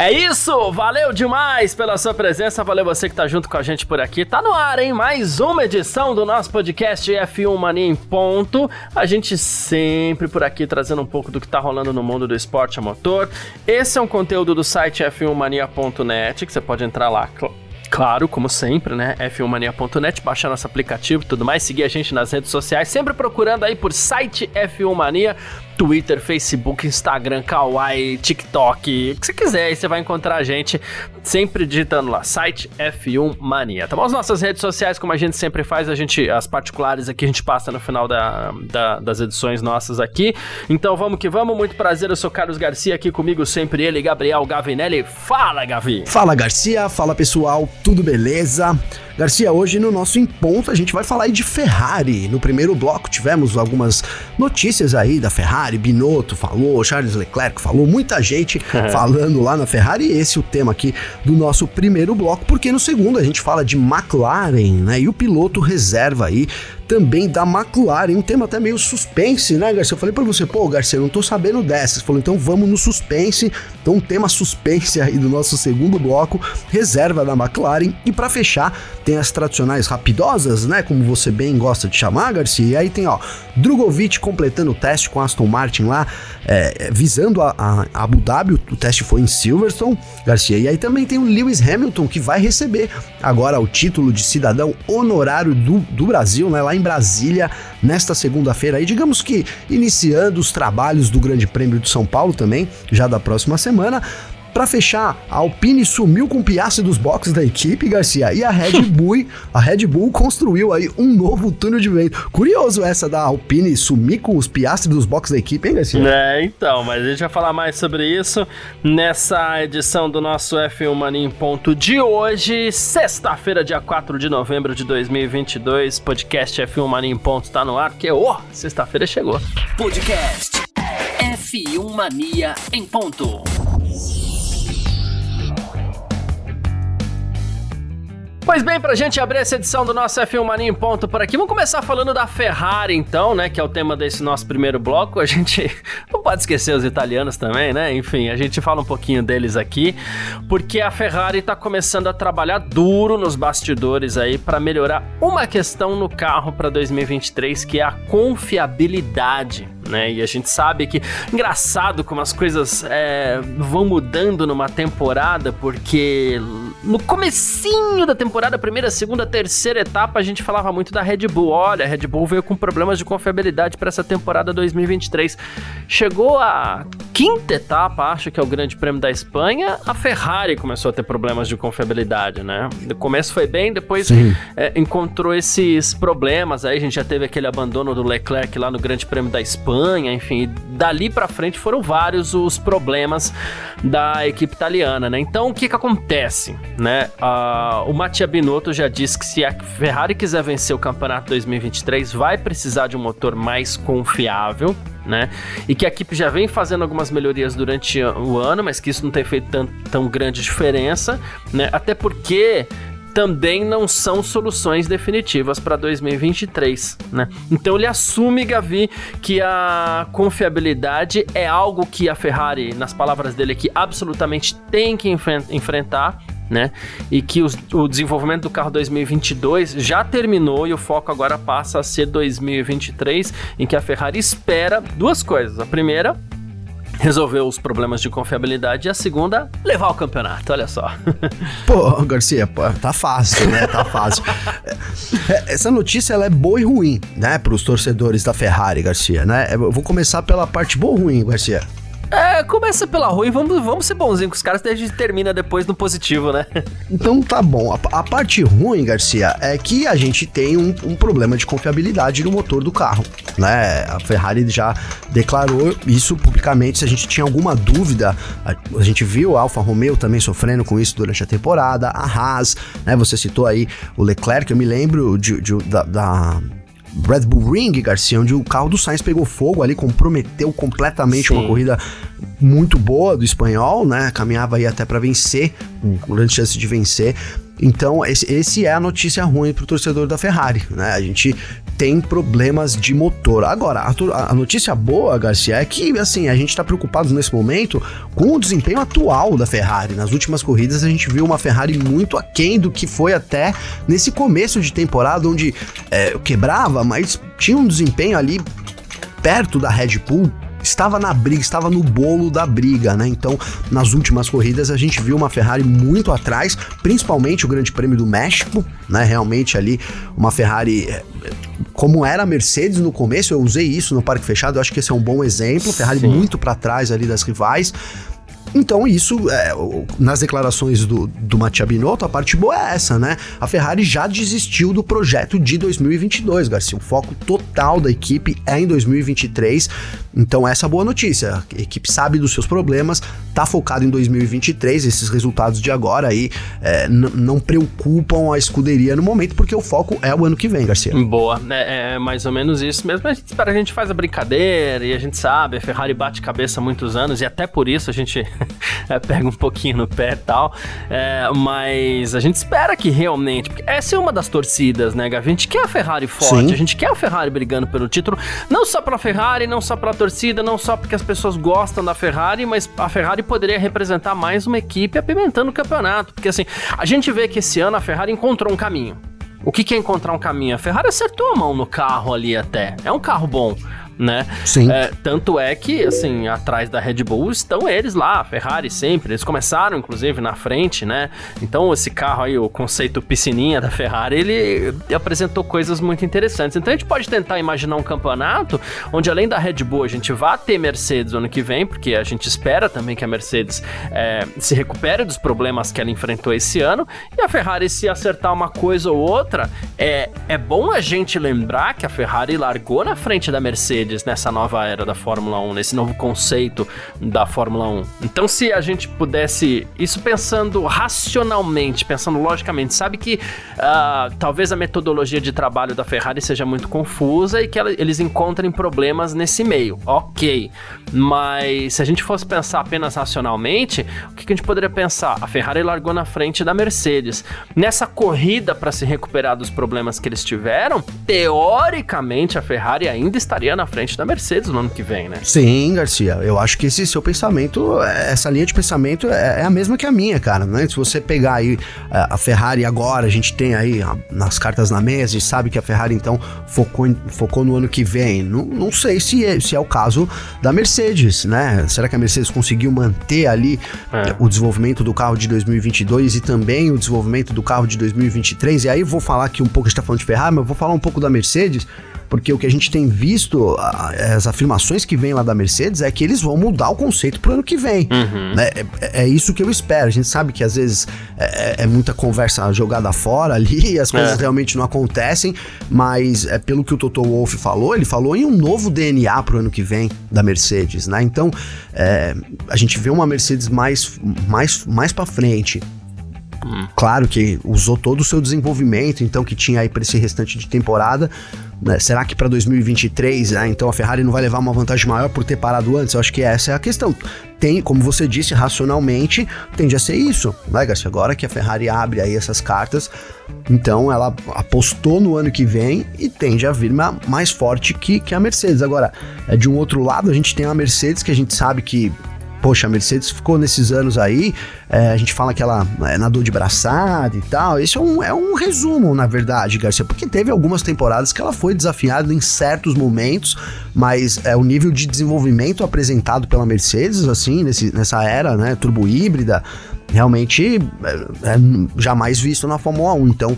É isso, valeu demais pela sua presença, valeu você que tá junto com a gente por aqui. Tá no ar, hein? Mais uma edição do nosso podcast F1 Mania em ponto. A gente sempre por aqui trazendo um pouco do que tá rolando no mundo do esporte a motor. Esse é um conteúdo do site f1mania.net, que você pode entrar lá, Claro, como sempre, né? f1mania.net, baixar nosso aplicativo e tudo mais, seguir a gente nas redes sociais, sempre procurando aí por site F1 Mania. Twitter, Facebook, Instagram, Kawaii, TikTok, o que você quiser, aí você vai encontrar a gente sempre digitando lá, site F1 Mania. Tá bom? As nossas redes sociais, como a gente sempre faz, a gente, as particulares aqui a gente passa no final da, da, das edições nossas aqui. Então vamos que vamos, muito prazer, eu sou Carlos Garcia, aqui comigo sempre ele, Gabriel Gavinelli. Fala, Gavi! Fala, Garcia, fala pessoal, tudo beleza? Garcia, hoje no nosso Em Ponto a gente vai falar aí de Ferrari. No primeiro bloco tivemos algumas notícias aí da Ferrari, Binotto falou, Charles Leclerc falou, muita gente falando lá na Ferrari. E esse é o tema aqui do nosso primeiro bloco, porque no segundo a gente fala de McLaren, né? E o piloto reserva aí também da McLaren, um tema até meio suspense, né, Garcia? Eu falei para você, pô, Garcia, eu não tô sabendo dessas. Falou, então vamos no suspense. Então, um tema suspense aí do nosso segundo bloco, reserva da McLaren. E para fechar, tem as tradicionais rapidosas, né, como você bem gosta de chamar, Garcia. E aí tem, ó, Drogovic completando o teste com Aston Martin lá, é, visando a, a, Abu Dhabi, o teste foi em Silverstone, Garcia. E aí também tem o Lewis Hamilton, que vai receber agora o título de cidadão honorário do, do Brasil, né, lá em Brasília, nesta segunda-feira. E digamos que iniciando os trabalhos do Grande Prêmio de São Paulo também, já da próxima semana. Para fechar, a Alpine sumiu com o Piastri dos boxes da equipe, Garcia, e a Red Bull, a Red Bull construiu aí um novo túnel de vento. Curioso essa da Alpine sumir com os Piastri dos boxes da equipe, hein, Garcia? É, então, mas a gente vai falar mais sobre isso nessa edição do nosso F1 Mania em ponto de hoje, sexta-feira, dia 4 de novembro de 2022. Podcast F1 Mania em ponto tá no ar, porque, ô, oh, sexta-feira chegou. Podcast F1 Mania em ponto. Pois bem, pra gente abrir essa edição do nosso F1 Mania em ponto por aqui, vamos começar falando da Ferrari então, né, que é o tema desse nosso primeiro bloco. A gente não pode esquecer os italianos também, né? Enfim, a gente fala um pouquinho deles aqui, porque a Ferrari tá começando a trabalhar duro nos bastidores aí para melhorar uma questão no carro para 2023, que é a confiabilidade né? E a gente sabe que engraçado como as coisas é, vão mudando numa temporada, porque no comecinho da temporada, primeira, segunda, terceira etapa, a gente falava muito da Red Bull. Olha, a Red Bull veio com problemas de confiabilidade para essa temporada 2023. Chegou a quinta etapa, acho que é o Grande Prêmio da Espanha, a Ferrari começou a ter problemas de confiabilidade, né? No começo foi bem, depois é, encontrou esses problemas. Aí a gente já teve aquele abandono do Leclerc lá no Grande Prêmio da Espanha enfim, dali para frente foram vários os problemas da equipe italiana, né? Então o que que acontece, né? Uh, o Mattia Binotto já disse que se a Ferrari quiser vencer o campeonato 2023, vai precisar de um motor mais confiável, né? E que a equipe já vem fazendo algumas melhorias durante o ano, mas que isso não tem feito tão, tão grande diferença, né? Até porque também não são soluções definitivas para 2023, né? Então ele assume, Gavi, que a confiabilidade é algo que a Ferrari, nas palavras dele aqui, absolutamente tem que enfrentar, né? E que os, o desenvolvimento do carro 2022 já terminou e o foco agora passa a ser 2023, em que a Ferrari espera duas coisas. A primeira, resolveu os problemas de confiabilidade e a segunda, levar o campeonato, olha só. Pô, Garcia, pô, tá fácil, né? Tá fácil. É, é, essa notícia ela é boa e ruim, né, para os torcedores da Ferrari, Garcia, né? Eu vou começar pela parte boa ou ruim, Garcia. É, começa pela ruim, vamos, vamos ser bonzinhos com os caras, a gente termina depois no positivo, né? Então tá bom. A, a parte ruim, Garcia, é que a gente tem um, um, problema de confiabilidade no motor do carro, né? A Ferrari já declarou isso publicamente. Se a gente tinha alguma dúvida, a, a gente viu a Alfa Romeo também sofrendo com isso durante a temporada, a Haas, né? Você citou aí o Leclerc, eu me lembro de, de da, da Red Bull Ring, Garcia, onde o carro do Sainz pegou fogo ali, comprometeu completamente Sim. uma corrida muito boa do espanhol, né? Caminhava aí até para vencer, com grande chance de vencer. Então, esse, esse é a notícia ruim para o torcedor da Ferrari, né? A gente tem problemas de motor. Agora, a, a, notícia boa, Garcia, é que assim, a gente está preocupado nesse momento com o desempenho atual da Ferrari. Nas últimas corridas a gente viu uma Ferrari muito aquém do que foi até nesse começo de temporada, onde é, quebrava, mas tinha um desempenho ali perto da Red Bull estava na briga, estava no bolo da briga, né? Então, nas últimas corridas a gente viu uma Ferrari muito atrás, principalmente o Grande Prêmio do México, né? Realmente ali uma Ferrari é, como era a Mercedes no começo, eu usei isso no parque fechado, eu acho que esse é um bom exemplo, Ferrari Sim. muito para trás ali das rivais. Então, isso, é, nas declarações do, do Mattia Binotto, a parte boa é essa, né? A Ferrari já desistiu do projeto de 2022, Garcia. O foco total da equipe é em 2023. Então, essa é a boa notícia. A equipe sabe dos seus problemas, tá focada em 2023. Esses resultados de agora aí é, não preocupam a escuderia no momento, porque o foco é o ano que vem, Garcia. Boa, é, é mais ou menos isso mesmo. A gente espera, a gente faz a brincadeira e a gente sabe, a Ferrari bate cabeça há muitos anos e até por isso a gente é, pega um pouquinho no pé e tal. É, mas a gente espera que realmente. Porque essa é uma das torcidas, né, Gavi? A gente quer a Ferrari forte, Sim. a gente quer a Ferrari brigando pelo título. Não só pela Ferrari, não só pela torcida, não só porque as pessoas gostam da Ferrari, mas a Ferrari poderia representar mais uma equipe apimentando o campeonato. Porque assim, a gente vê que esse ano a Ferrari encontrou um caminho. O que, que é encontrar um caminho? A Ferrari acertou a mão no carro ali até. É um carro bom né? Sim. É, tanto é que, assim, atrás da Red Bull estão eles lá, a Ferrari sempre. Eles começaram, inclusive, na frente, né? Então, esse carro aí, o conceito piscininha da Ferrari, ele apresentou coisas muito interessantes. Então, a gente pode tentar imaginar um campeonato onde, além da Red Bull, a gente vá ter Mercedes ano que vem, porque a gente espera também que a Mercedes é, se recupere dos problemas que ela enfrentou esse ano. E a Ferrari, se acertar uma coisa ou outra, é, é bom a gente lembrar que a Ferrari largou na frente da Mercedes Mercedes nessa nova era da Fórmula 1, nesse novo conceito da Fórmula 1. Então, se a gente pudesse, isso pensando racionalmente, pensando logicamente, sabe que uh, talvez a metodologia de trabalho da Ferrari seja muito confusa e que ela, eles encontrem problemas nesse meio, ok. Mas se a gente fosse pensar apenas racionalmente, o que, que a gente poderia pensar? A Ferrari largou na frente da Mercedes. Nessa corrida para se recuperar dos problemas que eles tiveram, teoricamente a Ferrari ainda estaria na frente frente da Mercedes no ano que vem, né? Sim, Garcia. Eu acho que esse seu pensamento, essa linha de pensamento é, é a mesma que a minha, cara. Né? Se você pegar aí é, a Ferrari agora, a gente tem aí nas cartas na mesa e sabe que a Ferrari então focou, focou no ano que vem. Não, não sei se é, se é o caso da Mercedes, né? Será que a Mercedes conseguiu manter ali é. o desenvolvimento do carro de 2022 e também o desenvolvimento do carro de 2023? E aí vou falar aqui um pouco, a gente tá falando de Ferrari, mas vou falar um pouco da Mercedes porque o que a gente tem visto, as afirmações que vêm lá da Mercedes é que eles vão mudar o conceito pro ano que vem. Uhum. Né? É, é, isso que eu espero. A gente sabe que às vezes é, é, é muita conversa jogada fora ali e as coisas é. realmente não acontecem, mas é pelo que o Toto Wolff falou, ele falou em um novo DNA pro ano que vem da Mercedes, né? Então, é, a gente vê uma Mercedes mais, mais, mais para frente, Hum. Claro que usou todo o seu desenvolvimento, então, que tinha aí para esse restante de temporada, né? Será que para 2023, né? então a Ferrari não vai levar uma vantagem maior por ter parado antes? Eu acho que essa é a questão. Tem, como você disse, racionalmente, tende a ser isso, né, Garcia? Agora que a Ferrari abre aí essas cartas, então ela apostou no ano que vem e tende a vir mais forte que, que a Mercedes. Agora, é, de um outro lado, a gente tem a Mercedes que a gente sabe que poxa, a Mercedes ficou nesses anos aí, é, a gente fala que ela é, nadou de braçada e tal. Isso é um, é um resumo, na verdade, Garcia, porque teve algumas temporadas que ela foi desafiada em certos momentos, mas é o nível de desenvolvimento apresentado pela Mercedes, assim, nesse, nessa era, né, turbo híbrida, realmente é, é jamais visto na Fórmula 1. Então,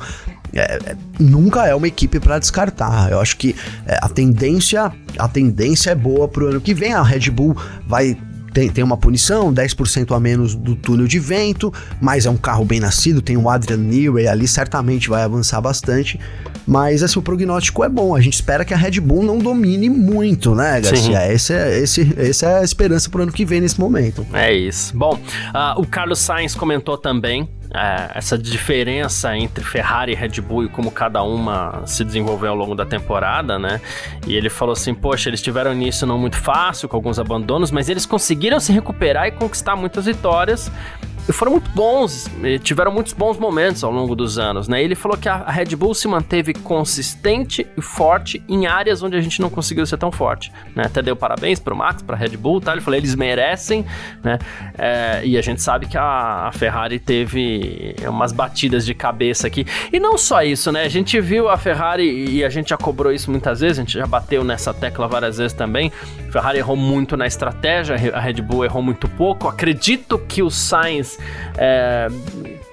é, é, nunca é uma equipe para descartar. Eu acho que é, a tendência a tendência é boa pro ano que vem. A Red Bull vai tem, tem uma punição, 10% a menos do túnel de vento, mas é um carro bem nascido, tem o Adrian Newey ali, certamente vai avançar bastante. Mas assim, o prognóstico é bom. A gente espera que a Red Bull não domine muito, né, Garcia? Essa é, esse, essa é a esperança pro ano que vem nesse momento. É isso. Bom, uh, o Carlos Sainz comentou também é, essa diferença entre Ferrari e Red Bull e como cada uma se desenvolveu ao longo da temporada, né? E ele falou assim: Poxa, eles tiveram início não muito fácil, com alguns abandonos, mas eles conseguiram se recuperar e conquistar muitas vitórias foram muito bons, tiveram muitos bons momentos ao longo dos anos, né? Ele falou que a Red Bull se manteve consistente e forte em áreas onde a gente não conseguiu ser tão forte, né? Até deu parabéns pro Max, pra Red Bull, tá? Ele falou, eles merecem, né? É, e a gente sabe que a, Ferrari teve umas batidas de cabeça aqui. E não só isso, né? A gente viu a Ferrari, e a gente já cobrou isso muitas vezes, a gente já bateu nessa tecla várias vezes também. A Ferrari errou muito na estratégia, a Red Bull errou muito pouco. Acredito que o Sainz é,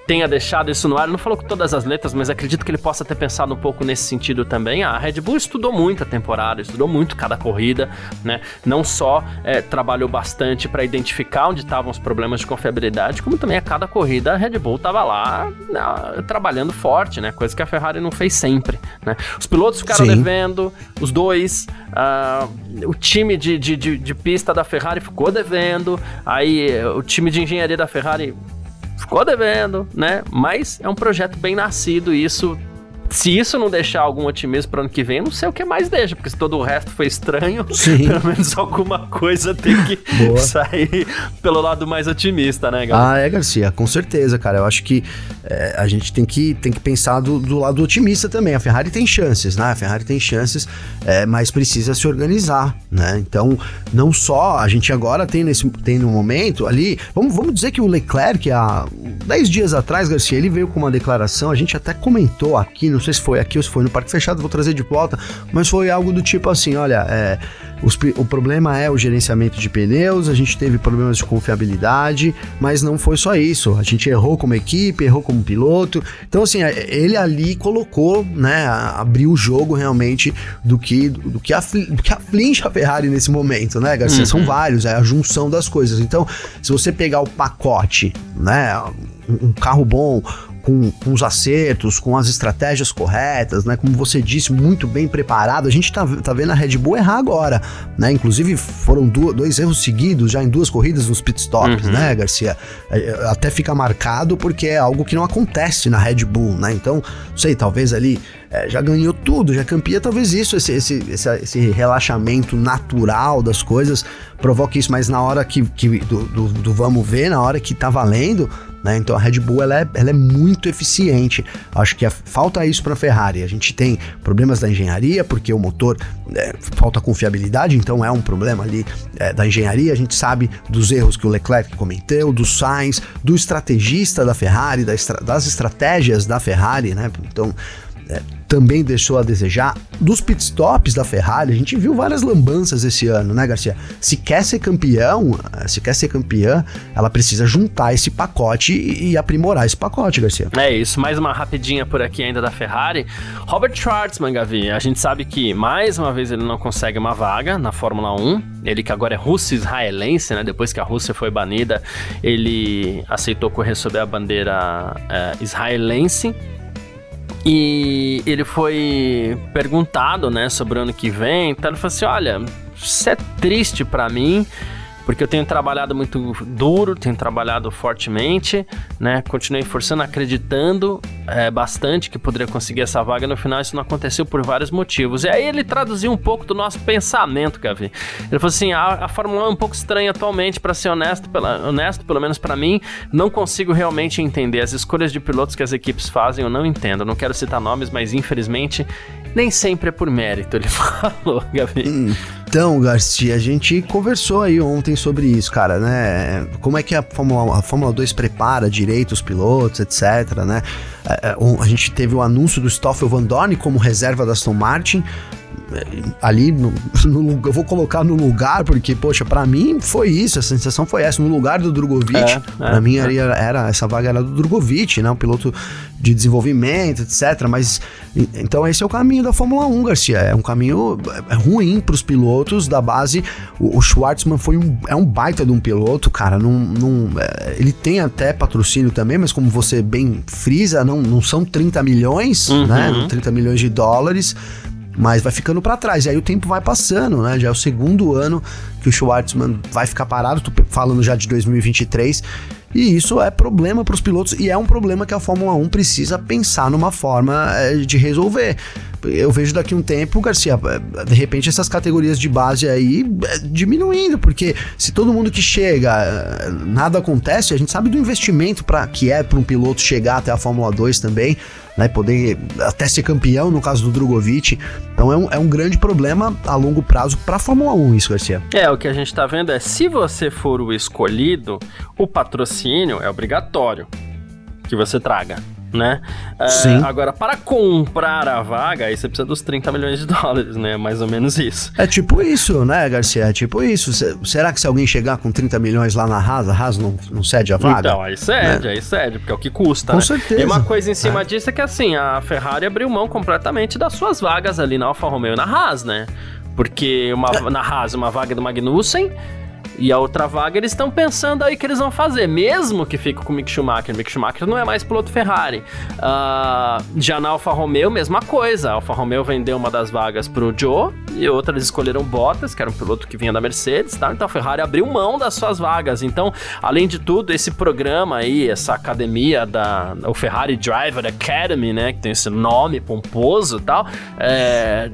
tenha deixado isso no ar. Ele não falou com todas as letras, mas acredito que ele possa ter pensado um pouco nesse sentido também. Ah, a Red Bull estudou muito a temporada, estudou muito cada corrida, né? Não só é, trabalhou bastante para identificar onde estavam os problemas de confiabilidade, como também a cada corrida a Red Bull estava lá né, trabalhando forte, né? Coisa que a Ferrari não fez sempre, né? Os pilotos ficaram Sim. devendo, os dois, uh, o time de, de, de, de pista da Ferrari ficou devendo, aí o time de engenharia da Ferrari ficou devendo, né? Mas é um projeto bem nascido e isso se isso não deixar algum otimismo para ano que vem, não sei o que mais deixa, porque se todo o resto foi estranho, Sim. pelo menos alguma coisa tem que sair pelo lado mais otimista, né, galera? Ah, é, Garcia, com certeza, cara. Eu acho que é, a gente tem que, tem que pensar do, do, lado otimista também. A Ferrari tem chances, né? A Ferrari tem chances, é, mas precisa se organizar, né? Então, não só a gente agora tem nesse tem no momento ali, vamos, vamos dizer que o Leclerc, há 10 dias atrás, Garcia, ele veio com uma declaração, a gente até comentou aqui no não sei se foi aqui ou se foi no Parque Fechado, vou trazer de volta, mas foi algo do tipo assim: olha, é, os, o problema é o gerenciamento de pneus, a gente teve problemas de confiabilidade, mas não foi só isso. A gente errou como equipe, errou como piloto. Então, assim, é, ele ali colocou, né, abriu o jogo realmente do que, do que, afli, do que aflige a Ferrari nesse momento, né, Garcia? Uhum. São vários, é a junção das coisas. Então, se você pegar o pacote, né, um carro bom, com, com os acertos, com as estratégias corretas, né? Como você disse, muito bem preparado. A gente tá, tá vendo a Red Bull errar agora, né? Inclusive foram do, dois erros seguidos já em duas corridas nos pitstops, uhum. né, Garcia? É, é, até fica marcado porque é algo que não acontece na Red Bull, né? Então, não sei, talvez ali é, já ganhou tudo, já campeia, talvez isso, esse, esse, esse, esse, relaxamento natural das coisas provoque isso, mas na hora que, que do, do, do vamos ver, na hora que tá valendo, né? Então a Red Bull ela é, ela é muito eficiente. Acho que falta isso para a Ferrari. A gente tem problemas da engenharia, porque o motor é, falta confiabilidade, então é um problema ali é, da engenharia. A gente sabe dos erros que o Leclerc cometeu, do Sainz, do estrategista da Ferrari, das estratégias da Ferrari, né? Então é, também deixou a desejar. Dos pitstops da Ferrari, a gente viu várias lambanças esse ano, né, Garcia? Se quer ser campeão, eh, se quer ser campeã, ela precisa juntar esse pacote e, aprimorar esse pacote, Garcia. É isso, mais uma rapidinha por aqui ainda da Ferrari. Robert Schwartzman, Gavi, a gente sabe que mais uma vez ele não consegue uma vaga na Fórmula 1. Ele que agora é russo-israelense, né? Depois que a Rússia foi banida, ele aceitou correr sob a bandeira é, israelense. E ele foi perguntado, né, sobre o ano que vem, então ele falou assim: olha, isso é triste para mim porque eu tenho trabalhado muito duro, tenho trabalhado fortemente, né? Continuei forçando, acreditando é, bastante que poderia conseguir essa vaga. No final, isso não aconteceu por vários motivos. E aí ele traduziu um pouco do nosso pensamento, Gavi. Ele falou assim: a, a Fórmula 1 é um pouco estranha atualmente, para ser honesto, pela, honesto, pelo menos para mim, não consigo realmente entender as escolhas de pilotos que as equipes fazem. Eu não entendo. não quero citar nomes, mas infelizmente nem sempre é por mérito, ele falou, Gavi. Então, Garcia, a gente conversou aí ontem sobre isso, cara, né? Como é que a Fórmula, a Fórmula 2 prepara direito os pilotos, etc, né? É, é, a, gente teve o anúncio do Stoffel Van Dorn como reserva da Aston Martin, ali no, no, eu vou colocar no lugar porque poxa para mim foi isso a sensação foi essa no lugar do Drogovic é, é, para mim é. era, era, essa vaga era do Drogovic né um piloto de desenvolvimento etc mas então esse é o caminho da Fórmula 1 Garcia é um caminho é ruim para os pilotos da base o, o Schwartzman foi um, é um baita de um piloto cara não, não é, ele tem até patrocínio também mas como você bem frisa não, não são 30 milhões uhum. né 30 milhões de dólares mas vai ficando para trás. E aí o tempo vai passando, né? Já é o segundo ano que o Schwartzman vai ficar parado, tô falando já de 2023. E isso é problema para os pilotos e é um problema que a Fórmula 1 precisa pensar numa forma é, de resolver. Eu vejo daqui um tempo, Garcia, é, de repente essas categorias de base aí é, diminuindo, porque se todo mundo que chega, nada acontece, a gente sabe do investimento para que é para um piloto chegar até a Fórmula 2 também né? Poder até ser campeão, no caso do Drogovic. Então é um, é um grande problema a longo prazo para a Fórmula 1, isso, Garcia. É, o que a gente está vendo é se você for o escolhido, o patrocínio é obrigatório que você traga né? É, Sim. Agora, para comprar a vaga, aí você precisa dos 30 milhões de dólares, né? Mais ou menos isso. É tipo isso, né, Garcia? É tipo isso. será que se alguém chegar com 30 milhões lá na Haas, a Haas não, não cede a vaga? Então, aí cede, né? aí cede, porque é o que custa, Com né? certeza. E uma coisa em cima é. disso é que, assim, a Ferrari abriu mão completamente das suas vagas ali na Alfa Romeo e na Haas, né? Porque uma, é. na Haas, uma vaga do Magnussen e a outra vaga eles estão pensando aí que eles vão fazer, mesmo que fique com o Mick Schumacher. Mick Schumacher não é mais piloto Ferrari. Uh, já na Alfa Romeo, mesma coisa. A Alfa Romeo vendeu uma das vagas pro Joe e outra eles escolheram Bottas, que era um piloto que vinha da Mercedes, tá? Então a Ferrari abriu mão das suas vagas. Então, além de tudo, esse programa aí, essa academia da o Ferrari Driver Academy, né, que tem esse nome pomposo e tal, é,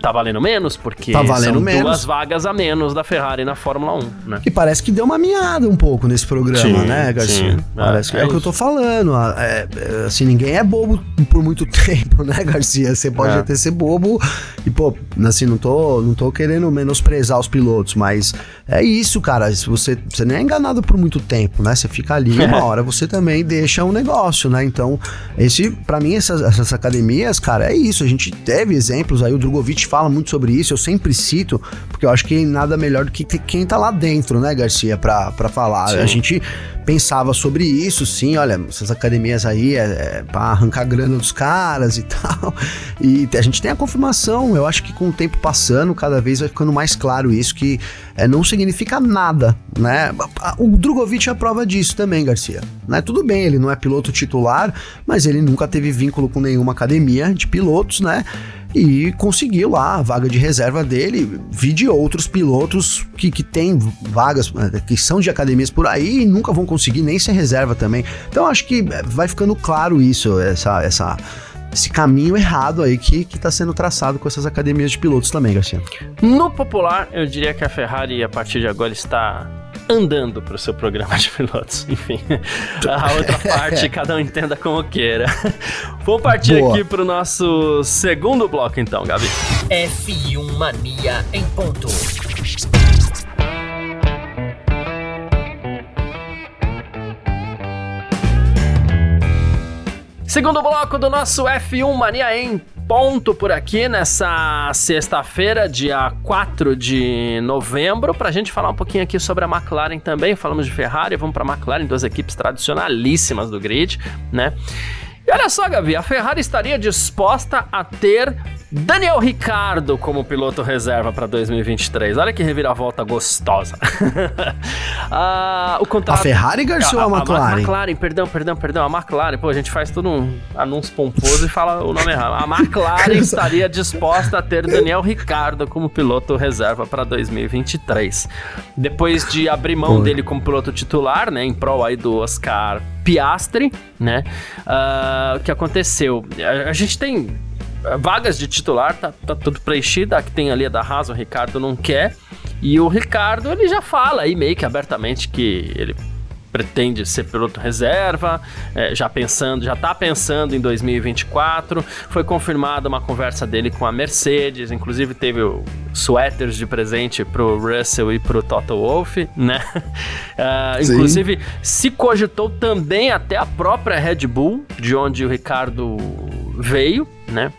tá valendo menos, porque tá valendo são menos. duas vagas a menos da Ferrari na Fórmula 1, né? E parece que deu uma miada um pouco nesse programa, sim, né, Garcia? Sim. Parece é, que é, é o que eu tô falando. É, é, assim, ninguém é bobo por muito tempo, né, Garcia? Você pode é. até ser bobo e, pô, assim, não tô, não tô querendo menosprezar os pilotos, mas é isso, cara. Você, você nem é enganado por muito tempo, né? Você fica ali, uma hora você também deixa um negócio, né? Então, esse, para mim, essas, essas academias, cara, é isso. A gente teve exemplos aí, o Drogovic fala muito sobre isso, eu sempre cito, porque eu acho que nada melhor do que quem tá lá dentro, né, Garcia, pra, pra falar. Sim. A gente pensava sobre isso, sim, olha, essas academias aí é, é para arrancar grana dos caras e tal. E a gente tem a confirmação, eu acho que com o tempo passando, cada vez vai ficando mais claro isso, que é, não significa nada, né? O Drogovic é a prova disso também, Garcia. Né? Tudo bem, ele não é piloto titular, mas ele nunca teve vínculo com nenhuma academia de pilotos, né? e conseguiu lá a vaga de reserva dele. Vi de outros pilotos que, que têm vagas, eh, que são de academias por aí e nunca vão conseguir nem ser reserva também. Então acho que eh, vai ficando claro isso, essa, essa esse caminho errado aí que, que tá sendo traçado com essas academias de pilotos também, Garcia. No popular, eu diria que a Ferrari, a partir de agora, está andando para o seu programa de pilotos. Enfim, a outra parte cada um entenda como queira. Vamos partir Boa. aqui para o nosso segundo bloco, então, Gabi. F1 Mania em ponto. Segundo bloco do nosso F1 Mania em ponto por aqui nessa sexta-feira, dia 4 de novembro, para a gente falar um pouquinho aqui sobre a McLaren também. Falamos de Ferrari, vamos para a McLaren, duas equipes tradicionalíssimas do grid, né? E olha só, Gavi, a Ferrari estaria disposta a ter Daniel Ricardo como piloto reserva para 2023. Olha que reviravolta gostosa. ah, o contrato... A Ferrari garçou a, a, a McLaren? A McLaren, perdão, perdão, perdão. A McLaren, pô, a gente faz todo um anúncio pomposo e fala o nome errado. A McLaren estaria disposta a ter Daniel Ricardo como piloto reserva para 2023. Depois de abrir mão dele como piloto titular, né, em prol aí do Oscar Piastri, né? Uh, o que aconteceu? A, a gente tem vagas de titular, tá, tá tudo preenchido. A que tem ali a da Haas, o Ricardo não quer. E o Ricardo, ele já fala aí meio que abertamente que ele pretende ser piloto reserva, é, já pensando, já tá pensando em 2024. Foi confirmada uma conversa dele com a Mercedes, inclusive teve o sweaters de presente pro Russell e pro Toto Wolff, né? Uh, inclusive, se cogitou também até a própria Red Bull, de onde o Ricardo veio, né?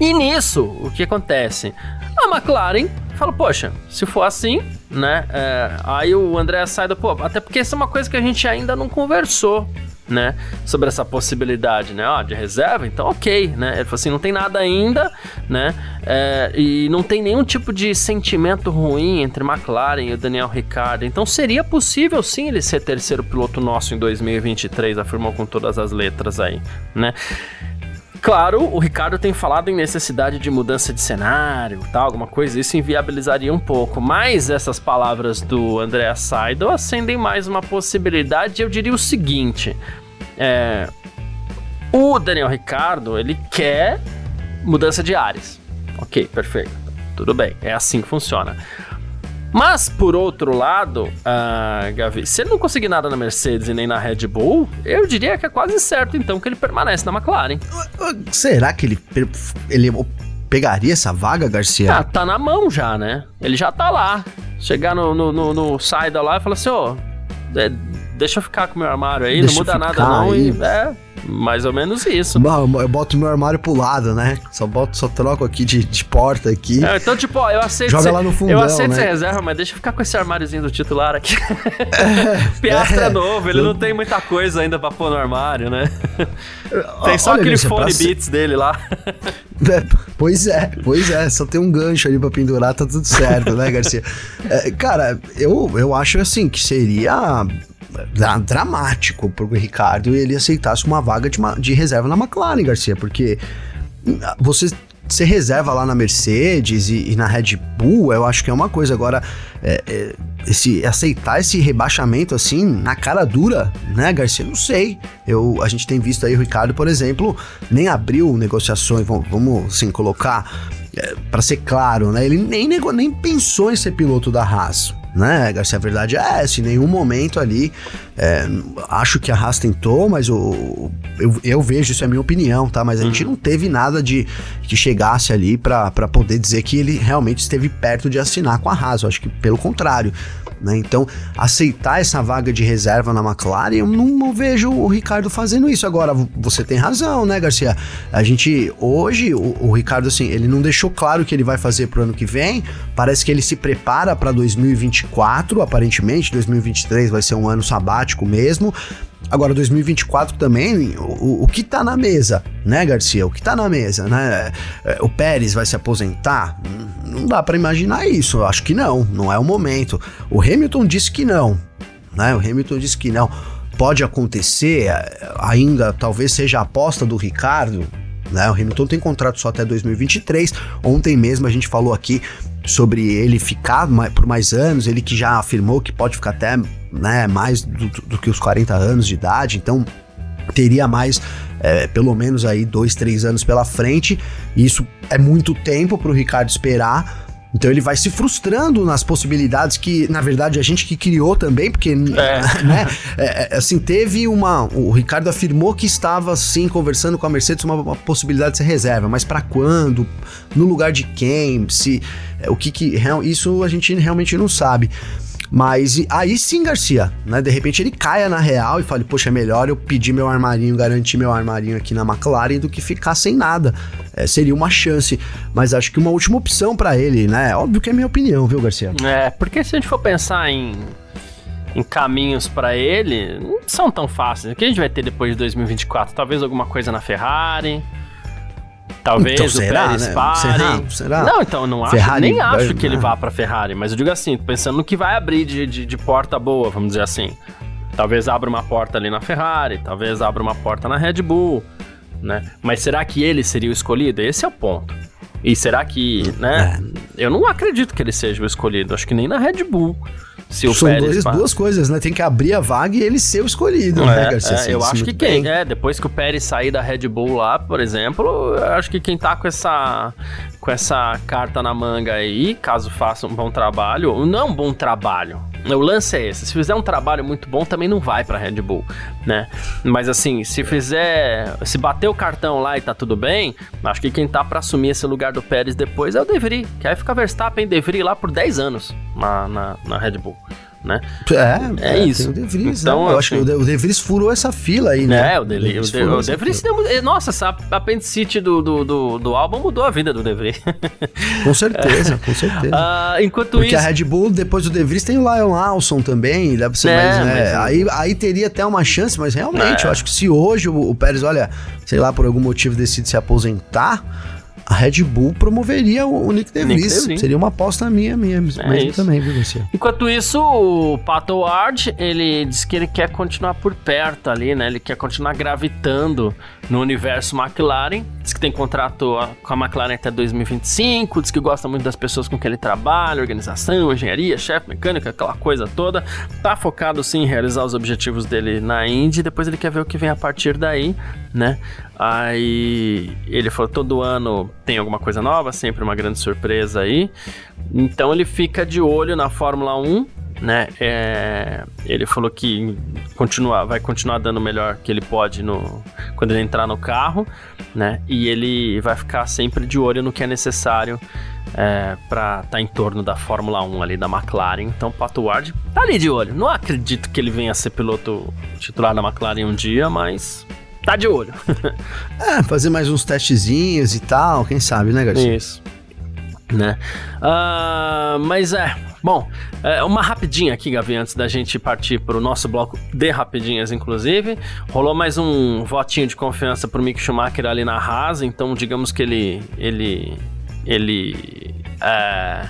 E nisso, o que acontece? A McLaren fala, poxa, se for assim, né? É, aí o André sai do, pô, até porque isso é uma coisa que a gente ainda não conversou, né? Sobre essa possibilidade, né? Ó, de reserva, então ok, né? Ele falou assim, não tem nada ainda, né? É, e não tem nenhum tipo de sentimento ruim entre McLaren e o Daniel Ricciardo. Então seria possível sim ele ser terceiro piloto nosso em 2023, afirmou com todas as letras aí, né? Claro, o Ricardo tem falado em necessidade de mudança de cenário, tal, alguma coisa, isso inviabilizaria um pouco. Mas essas palavras do André Seidel acendem mais uma possibilidade. Eu diria o seguinte: é, o Daniel Ricardo ele quer mudança de áreas. Ok, perfeito. Tudo bem, é assim que funciona. Mas, por outro lado, uh, Gavi, se ele não conseguir nada na Mercedes e nem na Red Bull, eu diria que é quase certo, então, que ele permanece na McLaren. Será que ele, ele pegaria essa vaga, Garcia? Ah, tá na mão já, né? Ele já tá lá. Chegar no, no, no, no Saida lá e falar assim, ó, oh, é, deixa eu ficar com meu armário aí, deixa não muda nada não. Aí. E, é, mais ou menos isso. Eu boto meu armário pro lado, né? Só boto, só troco aqui de, de porta aqui. É, então, tipo, ó, eu aceito. Joga ser, lá no fundão, Eu aceito né? ser reserva, mas deixa eu ficar com esse armáriozinho do titular aqui. É, Piastra é, novo, ele eu... não tem muita coisa ainda pra pôr no armário, né? tem só Olha, aquele fone beats dele lá. É, pois é, pois é, só tem um gancho ali pra pendurar, tá tudo certo, né, Garcia? É, cara, eu, eu acho assim que seria dramático pro Ricardo ele aceitasse uma vaga de, de reserva na McLaren, Garcia, porque você ser reserva lá na Mercedes e, e, na Red Bull, eu acho que é uma coisa. Agora, é, é, esse, aceitar esse rebaixamento assim, na cara dura, né, Garcia? Não sei. Eu, a gente tem visto aí o Ricardo, por exemplo, nem abriu negociações, vamos, vamos assim, colocar. É, para ser claro, né? Ele nem, nem pensou em ser piloto da Haas né, Garcia? A verdade é essa, em nenhum momento ali, é, acho que a Haas tentou, mas eu, eu, eu, vejo, isso é a minha opinião, tá? Mas a uhum. gente não teve nada de que chegasse ali para poder dizer que ele realmente esteve perto de assinar com a Haas, eu acho que pelo contrário. Né? Então, aceitar essa vaga de reserva na McLaren, eu não, não, vejo o Ricardo fazendo isso. Agora, você tem razão, né, Garcia? A gente, hoje, o, o Ricardo, assim, ele não deixou claro o que ele vai fazer pro ano que vem. Parece que ele se prepara para 2024, aparentemente. 2023 vai ser um ano sabático mesmo. Agora, 2024 também, o, o que tá na mesa, né, Garcia? O que tá na mesa, né? É, o Pérez vai se aposentar? Não dá para imaginar isso, acho que não, não é o momento. O Hamilton disse que não, né? O Hamilton disse que não. Pode acontecer, é, ainda talvez seja a aposta do Ricardo, né? O Hamilton tem contrato só até 2023. Ontem mesmo a gente falou aqui sobre ele ficar por mais anos, ele que já afirmou que pode ficar até né, mais do, do que os 40 anos de idade, então teria mais é, pelo menos aí dois, três anos pela frente. E isso é muito tempo para o Ricardo esperar. Então ele vai se frustrando nas possibilidades que, na verdade, a gente que criou também, porque, é. né, é, é, assim, teve uma. O Ricardo afirmou que estava, sim, conversando com a Mercedes uma, uma possibilidade de ser reserva, mas para quando? No lugar de quem? Se. É, o que que. Isso a gente realmente não sabe. Mas aí sim, Garcia, né? De repente ele caia na real e fale, poxa, é melhor eu pedir meu armarinho, garantir meu armarinho aqui na McLaren do que ficar sem nada. É, seria uma chance. Mas acho que uma última opção para ele, né? Óbvio que é minha opinião, viu, Garcia? É, porque se a gente for pensar em em caminhos para ele, não são tão fáceis. O que a gente vai ter depois de 2024? Talvez alguma coisa na Ferrari, Talvez então, o será, Pérez né? pare. Será? será? Não, então, não acho, Ferrari, nem acho que ele vá pra Ferrari, mas eu digo assim, pensando no que vai abrir de, de, de porta boa, vamos dizer assim. Talvez abra uma porta ali na Ferrari, talvez abra uma porta na Red Bull, né? Mas será que ele seria o escolhido? Esse é o ponto. E será que, né? É. Eu não acredito que ele seja o escolhido, acho que nem na Red Bull. Se o São Pérez dois, duas coisas, né? Tem que abrir a vaga e ele ser o escolhido, né, é, né, Garcia? É, eu acho que quem, é, depois que o Pérez sair da Red Bull lá, por exemplo, eu acho que quem tá com essa com essa carta na manga aí, caso faça um bom trabalho, não um bom trabalho. O lance é esse, se fizer um trabalho muito bom, também não vai pra Red Bull, né? Mas assim, se fizer, se bater o cartão lá e tá tudo bem, acho que quem tá para assumir esse lugar do Pérez depois é o De Vries, que aí fica Verstappen e De Vries lá por 10 anos na, na, na Red Bull né? É, é, é isso. Vries, então, né? Eu acho que o De Vries furou essa fila aí, né? É, o De, o De, o De Vries deu, Nossa, essa apendicite do, do, do, do, álbum mudou a vida do De Vries. Com certeza, com certeza. Uh, enquanto Porque isso... a Red Bull, depois do De Vries, tem o Lion Lawson também, deve ser é, mais, né? aí, aí teria até uma chance, mas realmente, é. eu acho que se hoje o, o Pérez, olha, sei lá, por algum motivo decide se aposentar a Red Bull promoveria o, Nick DeVries. Nick Seria uma aposta minha mesmo, é mesmo também, viu, Garcia? Enquanto isso, o Pato Ward, ele diz que ele quer continuar por perto ali, né? Ele quer continuar gravitando no universo McLaren. Diz que tem contrato com a McLaren até 2025, diz que gosta muito das pessoas com quem ele trabalha, organização, engenharia, chefe, mecânica, aquela coisa toda. Tá focado sim em realizar os objetivos dele na Indy, depois ele quer ver o que vem a partir daí, né? Aí ele falou: todo ano tem alguma coisa nova, sempre uma grande surpresa aí. Então ele fica de olho na Fórmula 1, né? É, ele falou que continua, vai continuar dando o melhor que ele pode no, quando ele entrar no carro, né? E ele vai ficar sempre de olho no que é necessário é, para estar tá em torno da Fórmula 1 ali da McLaren. Então, Pato Ward tá ali de olho. Não acredito que ele venha a ser piloto titular da McLaren um dia, mas tá de olho. é, fazer mais uns testezinhos e tal, quem sabe, né, Garcia? Isso. Né? Uh, mas é, bom, é, uma rapidinha aqui, Gavi, antes da gente partir para o nosso bloco de rapidinhas, inclusive. Rolou mais um votinho de confiança pro Mick Schumacher ali na Haas, então digamos que ele. ele. ele. É,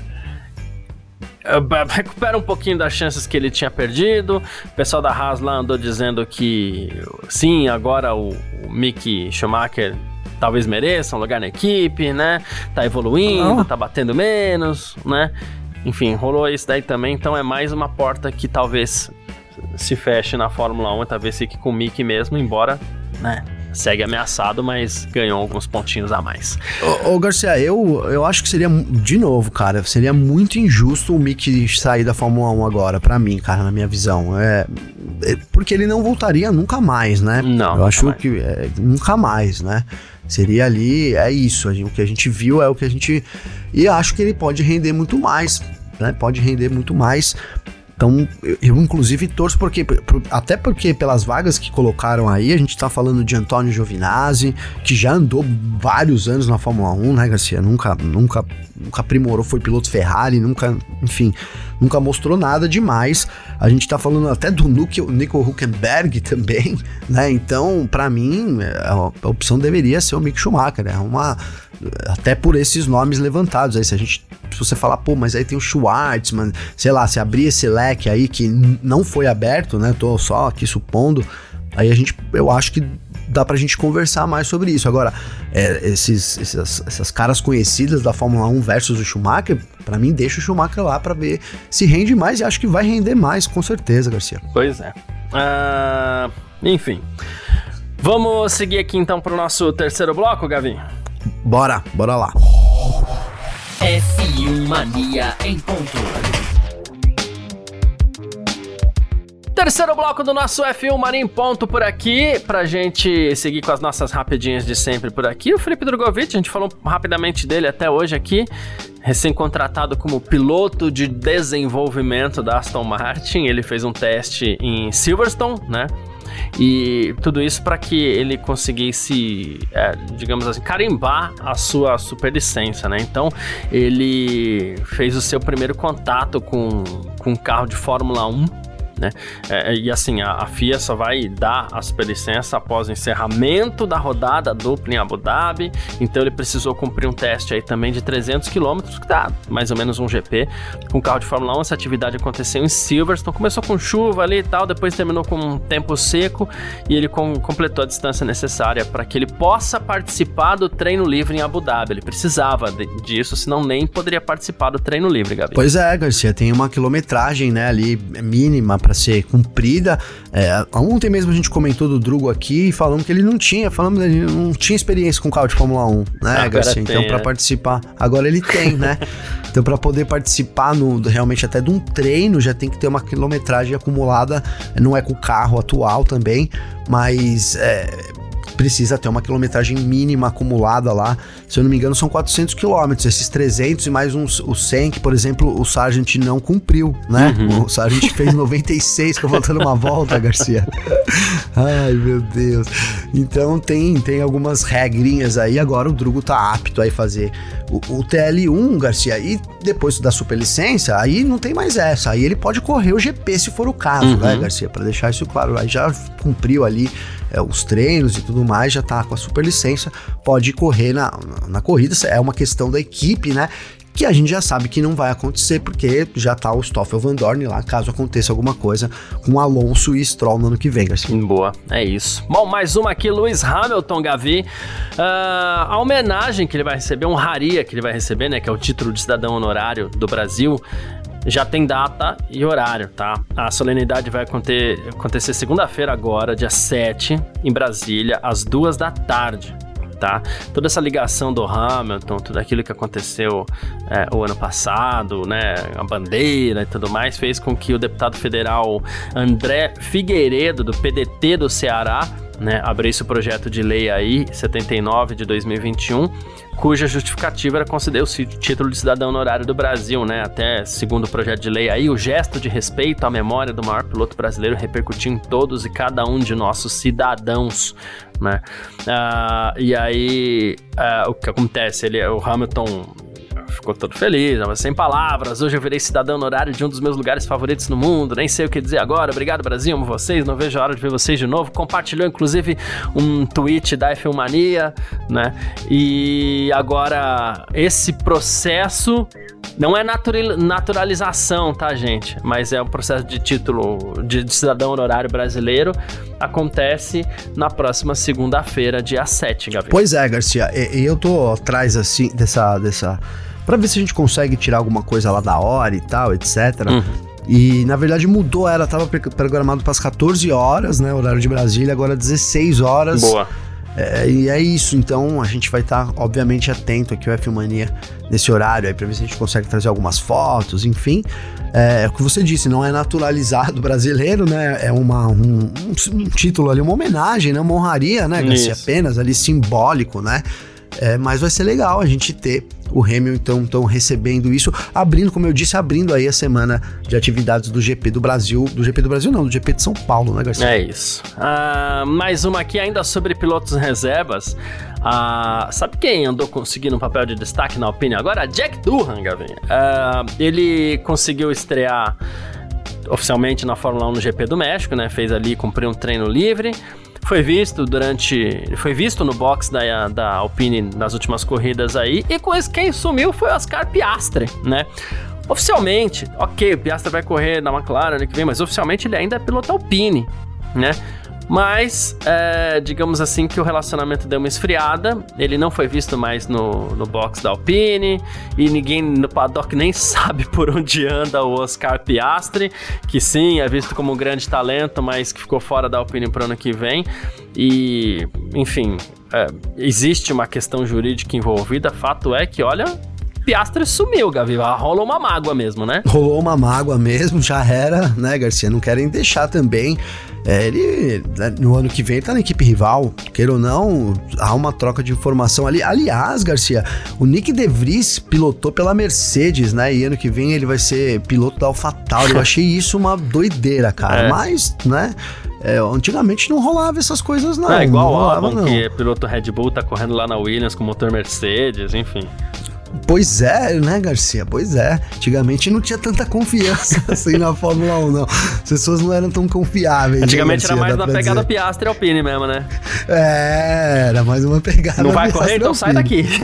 recupera um pouquinho das chances que ele tinha perdido. O pessoal da Haas lá andou dizendo que sim, agora o, o Mick Schumacher talvez mereça um lugar na equipe, né? Tá evoluindo, oh. tá batendo menos, né? Enfim, rolou isso daí também, então é mais uma porta que talvez se feche na Fórmula 1, talvez fique com o Mick mesmo, embora, né? Segue ameaçado, mas ganhou alguns pontinhos a mais. Ô, ô, Garcia, eu, eu acho que seria, de novo, cara, seria muito injusto o Mick sair da Fórmula 1 agora, para mim, cara, na minha visão. É, é, porque ele não voltaria nunca mais, né? Não. Eu acho mais. que é, nunca mais, né? Seria ali, é isso. O que a gente viu é o que a gente. E acho que ele pode render muito mais, né? Pode render muito mais. Então, eu, eu, inclusive torço porque por, até porque pelas vagas que colocaram aí, a gente tá falando de Antônio Giovinazzi, que já andou vários anos na Fórmula 1, né, Garcia? Nunca, nunca, nunca aprimorou, foi piloto Ferrari, nunca, enfim, nunca mostrou nada demais. A gente tá falando até do Nico, Nico Huckenberg também, né? Então, para mim, a, a opção deveria ser o Mick Schumacher, é né? uma até por esses nomes levantados. Aí se a gente, se você falar, pô, mas aí tem o Schwartzman, sei lá, se abrir esse leque aí que não foi aberto, né? Tô só aqui supondo. Aí a gente, eu acho que dá pra gente conversar mais sobre isso. Agora, é, esses, essas, essas caras conhecidas da Fórmula 1 versus o Schumacher, para mim, deixa o Schumacher lá para ver se rende mais e acho que vai render mais, com certeza, Garcia. Pois é. Uh, enfim. Vamos seguir aqui então pro nosso terceiro bloco, Gavinho? Bora, bora lá. F1 Mania em ponto. Terceiro bloco do nosso F1 Mania em ponto por aqui, pra gente seguir com as nossas rapidinhas de sempre por aqui. O Felipe Drogovic, a gente falou rapidamente dele até hoje aqui, recém-contratado como piloto de desenvolvimento da Aston Martin. Ele fez um teste em Silverstone, né? E tudo isso para que ele conseguisse, é, digamos assim, carimbar a sua superlicência, né? Então, ele fez o seu primeiro contato com, com um carro de Fórmula 1 né? É, e assim, a, a, FIA só vai dar a superlicença após o encerramento da rodada dupla em Abu Dhabi, então ele precisou cumprir um teste aí também de 300 km, que dá mais ou menos um GP, com carro de Fórmula 1, essa atividade aconteceu em Silverstone, começou com chuva ali e tal, depois terminou com um tempo seco, e ele com, completou a distância necessária para que ele possa participar do treino livre em Abu Dhabi, ele precisava de, disso, senão nem poderia participar do treino livre, Gabi. Pois é, Garcia, tem uma quilometragem, né, ali mínima para ser cumprida. É, ontem mesmo a gente comentou do Drugo aqui, falando que ele não tinha, falando que ele não tinha experiência com carro de Fórmula 1, né, agora Garcia? Tem, então, para é. participar, agora ele tem, né? então, para poder participar no, realmente até de um treino, já tem que ter uma quilometragem acumulada, não é com o carro atual também, mas é, precisa ter uma quilometragem mínima acumulada lá. Se eu não me engano, são 400 quilômetros. Esses 300 e mais uns, o 100, que, por exemplo, o Sargent não cumpriu, né? Uhum. O Sargent fez 96, ficou faltando uma volta, Garcia. Ai, meu Deus. Então tem, tem algumas regrinhas aí. Agora o Drugo tá apto a fazer o, o TL1, Garcia. E depois da superlicença, aí não tem mais essa. Aí ele pode correr o GP se for o caso, né, uhum. né, Garcia? Para deixar isso claro. Aí já cumpriu ali é, os treinos e tudo mais, já tá com a superlicença, pode correr na, na, na corrida. É uma questão da equipe, né? que a gente já sabe que não vai acontecer, porque já tá o Stoffel Van Dorn lá, caso aconteça alguma coisa com Alonso e Stroll no ano que vem, Garcia. Boa, é isso. Bom, mais uma aqui, Lewis Hamilton, Gavi. Uh, a homenagem que ele vai receber, um raria que ele vai receber, né, que é o título de cidadão honorário do Brasil, já tem data e horário, tá? A solenidade vai acontecer segunda-feira agora, dia 7, em Brasília, às duas da tarde tá? Toda essa ligação do Hamilton, tudo aquilo que aconteceu é, o ano passado, né? A bandeira e tudo mais, fez com que o deputado federal André Figueiredo, do PDT do Ceará, né, abrisse o projeto de lei aí, 79 de 2021, cuja justificativa era conceder o título de cidadão honorário do Brasil, né? Até segundo o projeto de lei aí, o gesto de respeito à memória do maior piloto brasileiro repercutiu em todos e cada um de nossos cidadãos, né? Uh, e aí, uh, o que acontece? Ele, o Hamilton ficou todo feliz, mas sem palavras. Hoje eu virei cidadão honorário de um dos meus lugares favoritos no mundo. Nem sei o que dizer agora. Obrigado, Brasil. Amo vocês. Não vejo a hora de ver vocês de novo. Compartilhou, inclusive, um tweet da F1 Mania, né? E agora, esse processo não é naturalização, tá, gente? Mas é um processo de título de, de cidadão honorário brasileiro. Acontece na próxima segunda-feira, dia 7, Gabriel. Pois é, Garcia. E, eu tô atrás, assim, dessa. dessa para ver se a gente consegue tirar alguma coisa lá da hora e tal, etc. Uhum. E na verdade mudou, era tava programado para as 14 horas, né, horário de Brasília, agora 16 horas. Boa. É, e é isso, então a gente vai estar, tá, obviamente, atento aqui ao F-Mania nesse horário aí, pra ver se a gente consegue trazer algumas fotos, enfim. É, é o que você disse, não é naturalizado brasileiro, né? É uma, um, um, título ali, uma homenagem, né? Uma honraria, né, Garcia? Apenas ali simbólico, né? É, mas vai ser legal a gente ter o Hamilton então recebendo isso, abrindo, como eu disse, abrindo aí a semana de atividades do GP do Brasil, do GP do Brasil não, do GP de São Paulo, né, Garcia? É isso. Uh, mais uma aqui ainda sobre pilotos reservas. Uh, sabe quem andou conseguindo um papel de destaque na Alpine agora? Jack Durham, Gavin. Uh, ele conseguiu estrear oficialmente na Fórmula 1 no GP do México, né? Fez ali, cumpriu um treino livre foi visto durante. Foi visto no box da, da Alpine nas últimas corridas aí. E com isso, quem sumiu foi o Oscar Piastre, né? Oficialmente, ok, o Piastre vai correr na McLaren ano que vem, mas oficialmente ele ainda é piloto Alpine, né? Mas, é, digamos assim, que o relacionamento deu uma esfriada. Ele não foi visto mais no, no box da Alpine. E ninguém no paddock nem sabe por onde anda o Oscar Piastri. Que sim, é visto como um grande talento, mas que ficou fora da Alpine pro ano que vem. E, enfim, é, existe uma questão jurídica envolvida. Fato é que, olha, Piastre sumiu, Gavi. Rolou uma mágoa mesmo, né? Rolou uma mágoa mesmo, já era, né, Garcia? Não querem deixar também é, ele, né, no ano que vem, tá na equipe rival. Queira ou não, há uma troca de informação ali. Aliás, Garcia, o Nick De Vries pilotou pela Mercedes, né? E ano que vem ele vai ser piloto da AlphaTauri. Eu achei isso uma doideira, cara. É. Mas, né? É, antigamente não rolava essas coisas, não. É igual o Albon, que piloto Red Bull, tá correndo lá na Williams com motor Mercedes, enfim. Pois é, né, Garcia? Pois é. Antigamente não tinha tanta confiança assim na Fórmula 1, não. As pessoas não eram tão confiáveis. Antigamente Garcia, era mais na pegada dizer. Piastre Alpine mesmo, né? É, era mais uma pegada. Não vai correr, então sai daqui.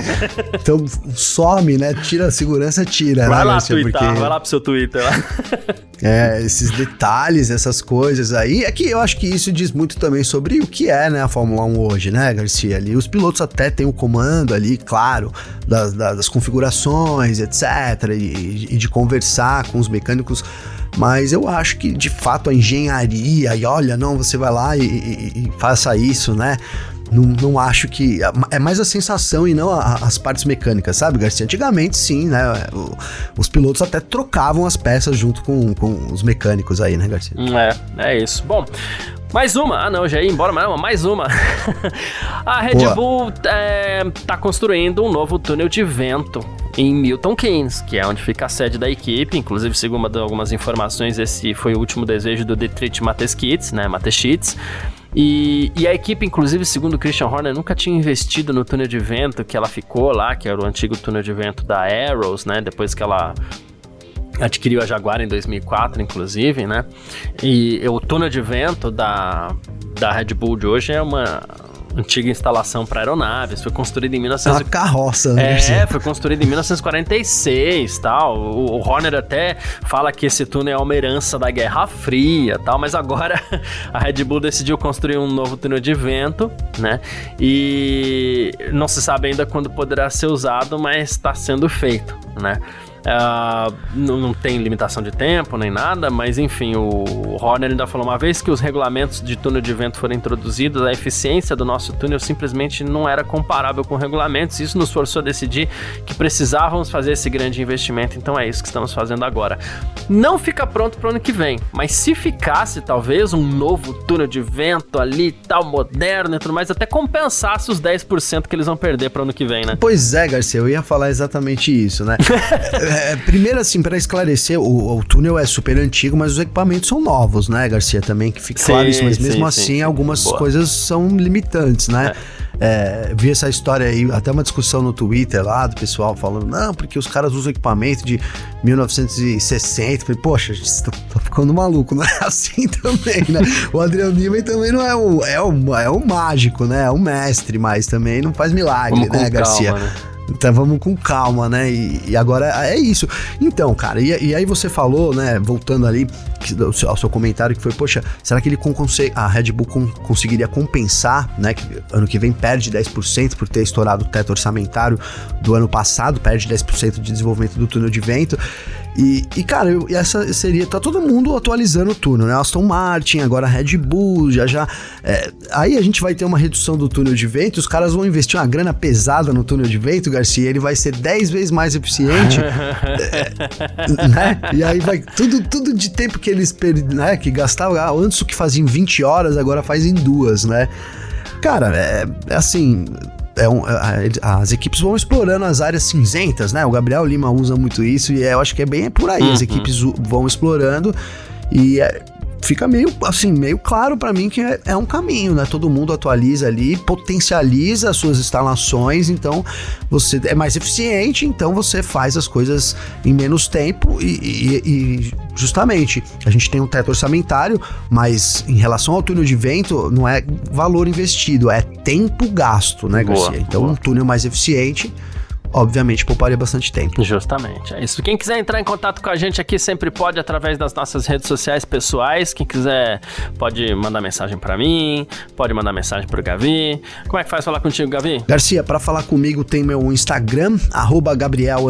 Então some, né? Tira a segurança, tira. Vai né, lá, Garcia, Twitter, porque... vai lá pro seu Twitter lá. É, esses detalhes, essas coisas aí. É que eu acho que isso diz muito também sobre o que é, né, a Fórmula 1 hoje, né, Garcia? Ali, os pilotos até têm o comando ali, claro, das, das configurações, etc. E, e de conversar com os mecânicos mas eu acho que de fato a engenharia, e olha, não, você vai lá e, e, e faça isso, né? Não, não acho que. É mais a sensação e não a, as partes mecânicas, sabe, Garcia? Antigamente, sim, né? Os pilotos até trocavam as peças junto com, com os mecânicos aí, né, Garcia? É, é isso. Bom, mais uma. Ah, não, já ia embora, mas não, mais uma. a Red Boa. Bull é, tá construindo um novo túnel de vento em Milton Keynes, que é onde fica a sede da equipe. Inclusive, segundo algumas informações, esse foi o último desejo do Dietrich Mateskitz, né? Mateskitz. E, e, a equipe, inclusive, segundo Christian Horner, nunca tinha investido no túnel de vento que ela ficou lá, que era o antigo túnel de vento da Arrows, né? Depois que ela adquiriu a Jaguar em 2004, inclusive, né? E o túnel de vento da, da Red Bull de hoje é uma antiga instalação para aeronaves, foi construída em 1900 é uma carroça, né? É, foi construída em 1946, tal. O, o Horner até fala que esse túnel é uma herança da Guerra Fria, tal, mas agora a Red Bull decidiu construir um novo túnel de vento, né? E não se sabe ainda quando poderá ser usado, mas está sendo feito, né? Uh, não, não, tem limitação de tempo nem nada, mas enfim, o Horner ainda falou uma vez que os regulamentos de túnel de vento foram introduzidos, a eficiência do nosso túnel simplesmente não era comparável com regulamentos. Isso nos forçou a decidir que precisávamos fazer esse grande investimento, então é isso que estamos fazendo agora. Não fica pronto para o ano que vem, mas se ficasse talvez um novo túnel de vento ali, tal, moderno e tudo mais, até compensasse os 10% que eles vão perder para o ano que vem, né? Pois é, Garcia, eu ia falar exatamente isso, né? É, primeiro, assim, para esclarecer, o, o, túnel é super antigo, mas os equipamentos são novos, né, Garcia? Também que fique sim, claro isso, mas mesmo sim, assim, sim, algumas Boa. coisas são limitantes, né? É. É, vi essa história aí, até uma discussão no Twitter lá do pessoal falando, não, porque os caras usam equipamento de 1960. Falei, poxa, tá, tá ficando maluco, não é assim também, né? O Adriano Newman também não é o, é o, é o mágico, né? É o mestre, mas também não faz milagre, Vamos né, Garcia? Calma, né? Então vamos com calma, né? E, e agora é isso. Então, cara, e, e, aí você falou, né? Voltando ali ao seu comentário, que foi, poxa, será que ele a Red Bull conseguiria compensar, né? Que ano que vem perde 10% por ter estourado o teto orçamentário do ano passado, perde 10% de desenvolvimento do túnel de vento. E, e, cara, eu, essa seria. Tá todo mundo atualizando o túnel, né? Aston Martin, agora Red Bull, já já. É, aí a gente vai ter uma redução do túnel de vento, os caras vão investir uma grana pesada no túnel de vento, Garcia, ele vai ser 10 vezes mais eficiente. é, né? E aí vai. Tudo, tudo de tempo que eles né, que gastavam, ah, antes o que faziam em 20 horas, agora faz em duas, né? Cara, é, é assim é um, as equipes vão explorando as áreas cinzentas, né? O Gabriel Lima usa muito isso e é, eu acho que é bem por aí. Uhum. As equipes vão explorando e é, fica meio assim, meio claro para mim que é, é, um caminho, né? Todo mundo atualiza ali, potencializa as suas instalações, então você é mais eficiente, então você faz as coisas em menos tempo e, e, e justamente a gente tem um teto orçamentário, mas em relação ao túnel de vento, não é valor investido, é tempo gasto, né, Garcia? Boa, então boa. um túnel mais eficiente obviamente pouparia bastante tempo. Justamente, é isso. Quem quiser entrar em contato com a gente aqui sempre pode através das nossas redes sociais pessoais. Quem quiser pode mandar mensagem para mim, pode mandar mensagem pro Gavi. Como é que faz falar contigo, Gavi? Garcia, para falar comigo tem meu Instagram, Gabriel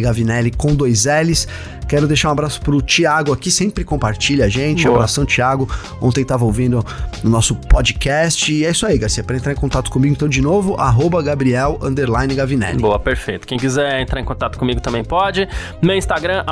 Gavinelli com dois L's. Quero deixar um abraço pro Thiago aqui, sempre compartilha a gente. Boa. Abração, Thiago. Ontem tava ouvindo no nosso podcast. E é isso aí, Garcia. Para entrar em contato comigo, então, de novo, arroba Gabriel Gavinelli. Boa, perfeito. Quem quiser entrar em contato comigo também pode. Meu Instagram,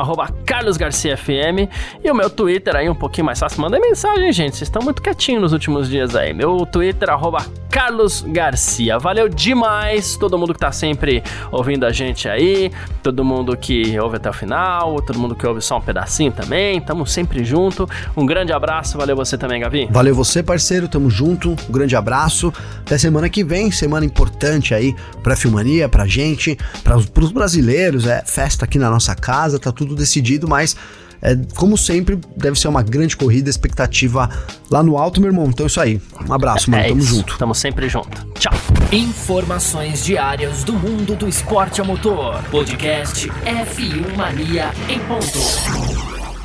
carlosgarciafm. E o meu Twitter aí um pouquinho mais fácil. Manda mensagem, gente. Vocês estão muito quietinhos nos últimos dias aí. Meu Twitter, arroba Carlos Garcia. Valeu demais todo mundo que tá sempre ouvindo a gente aí, todo mundo que ouve até o final, todo mundo que ouve só um pedacinho também. Tamo sempre junto. Um grande abraço, valeu você também, Gavi. Valeu você, parceiro, tamo junto. Um grande abraço. Até semana que vem, semana importante aí pra Filmania, pra gente, pra, pros brasileiros. É festa aqui na nossa casa, tá tudo decidido, mas é, como sempre, deve ser uma grande corrida, expectativa lá no alto, meu irmão. Então é isso aí. Um abraço, mano. É Tamo isso. junto. Tamo sempre junto. Tchau. Informações diárias do mundo do esporte a motor. Podcast F1 Mania em ponto.